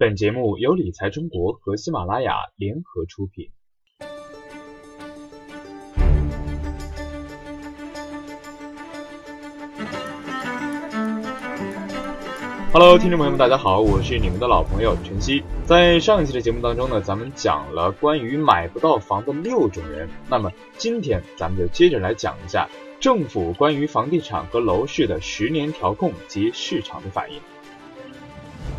本节目由理财中国和喜马拉雅联合出品。Hello，听众朋友们，大家好，我是你们的老朋友晨曦。在上一期的节目当中呢，咱们讲了关于买不到房的六种人。那么今天咱们就接着来讲一下政府关于房地产和楼市的十年调控及市场的反应。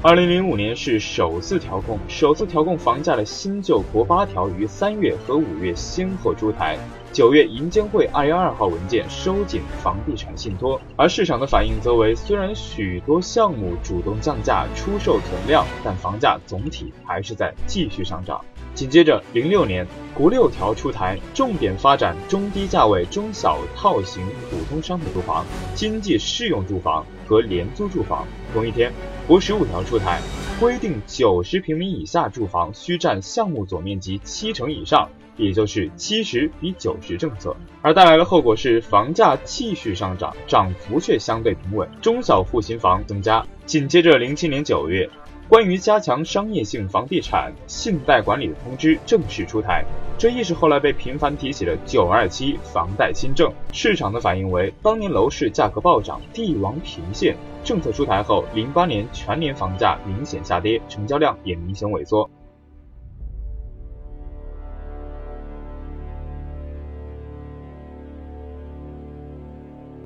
二零零五年是首次调控，首次调控房价的新旧国八条于三月和五月先后出台。九月，银监会二幺二号文件收紧房地产信托，而市场的反应则为：虽然许多项目主动降价出售存量，但房价总体还是在继续上涨。紧接着，零六年国六条出台，重点发展中低价位中小套型普通商品住房、经济适用住房和廉租住房。同一天，国十五条出台，规定九十平米以下住房需占项目总面积七成以上，也就是七十比九实政策。而带来的后果是，房价继续上涨，涨幅却相对平稳，中小户型房增加。紧接着，零七年九月。关于加强商业性房地产信贷管理的通知正式出台，这亦是后来被频繁提起的“九二七”房贷新政。市场的反应为，当年楼市价格暴涨，地王频现。政策出台后，零八年全年房价明显下跌，成交量也明显萎缩。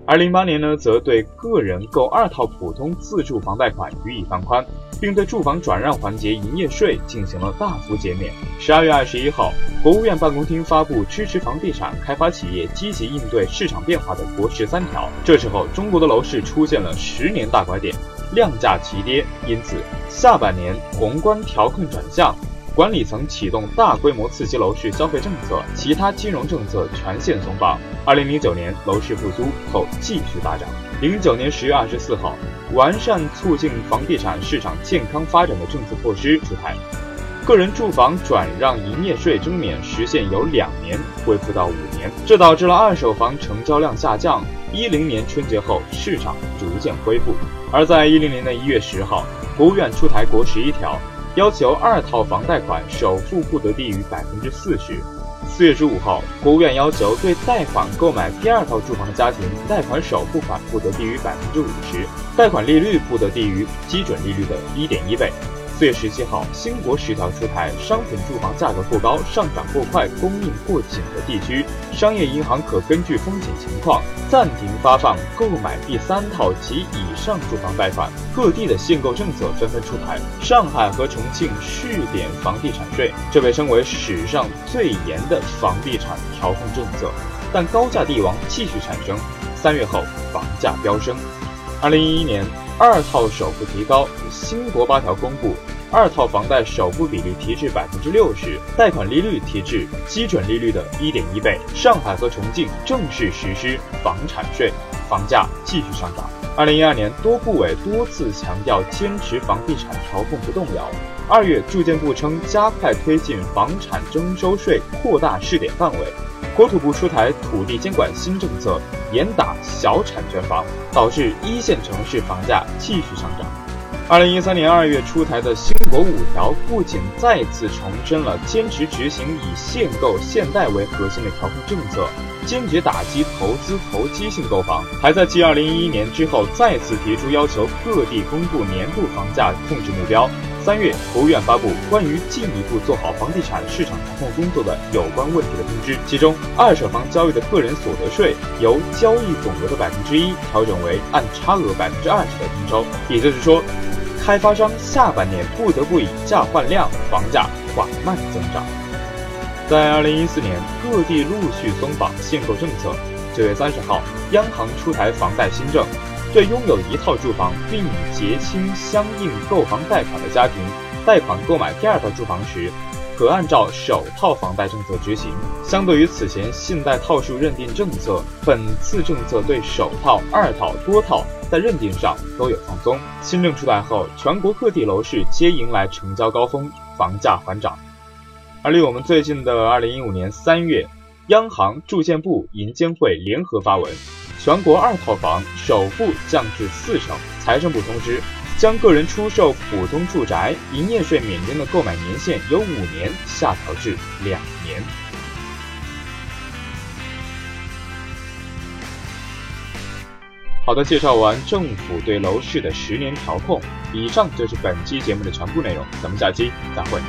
而零八年呢，则对个人购二套普通自住房贷款予以放宽，并对住房转让环节营业税进行了大幅减免。十二月二十一号，国务院办公厅发布支持房地产开发企业积极应对市场变化的国十三条。这时候，中国的楼市出现了十年大拐点，量价齐跌，因此下半年宏观调控转向。管理层启动大规模刺激楼市消费政策，其他金融政策全线松绑。二零零九年楼市复苏后继续大涨。零九年十月二十四号，完善促进房地产市场健康发展的政策措施出台，个人住房转让营业税征免实现由两年恢复到五年，这导致了二手房成交量下降。一零年春节后，市场逐渐恢复。而在一零年的一月十号，国务院出台国十一条。要求二套房贷款首付不得低于百分之四十。四月十五号，国务院要求对贷款购买第二套住房的家庭，贷款首付款不得低于百分之五十，贷款利率不得低于基准利率的一点一倍。四月十七号，新国十条出台，商品住房价格过高、上涨过快、供应过紧的地区，商业银行可根据风险情况暂停发放购买第三套及以上住房贷款。各地的限购政策纷纷出台，上海和重庆试点房地产税，这被称为史上最严的房地产调控政策。但高价地王继续产生，三月后房价飙升。二零一一年。二套首付提高，新国八条公布，二套房贷首付比例提至百分之六十，贷款利率提至基准利率的一点一倍。上海和重庆正式实施房产税，房价继续上涨。二零一二年，多部委多次强调坚持房地产调控不动摇。二月，住建部称加快推进房产征收税扩大试点范围。国土部出台土地监管新政策，严打小产权房，导致一线城市房价继续上涨。二零一三年二月出台的新国五条，不仅再次重申了坚持执行以限购限贷为核心的调控政策，坚决打击投资投机性购房，还在继二零一一年之后再次提出要求各地公布年度房价控制目标。三月，国务院发布关于进一步做好房地产市场调控工作的有关问题的通知，其中，二手房交易的个人所得税由交易总额的百分之一调整为按差额百分之二十的征收，也就是说，开发商下半年不得不以价换量，房价缓慢增长。在二零一四年，各地陆续松绑限购政策。九月三十号，央行出台房贷新政。对拥有一套住房并已结清相应购房贷款的家庭，贷款购买第二套住房时，可按照首套房贷政策执行。相对于此前信贷套数认定政策，本次政策对首套、二套、多套在认定上都有放松。新政出台后，全国各地楼市皆迎来成交高峰，房价缓涨。而离我们最近的二零一五年三月，央行、住建部、银监会联合发文。全国二套房首付降至四成。财政部通知，将个人出售普通住宅营业税免征的购买年限由五年下调至两年。好的，介绍完政府对楼市的十年调控，以上就是本期节目的全部内容，咱们下期再会。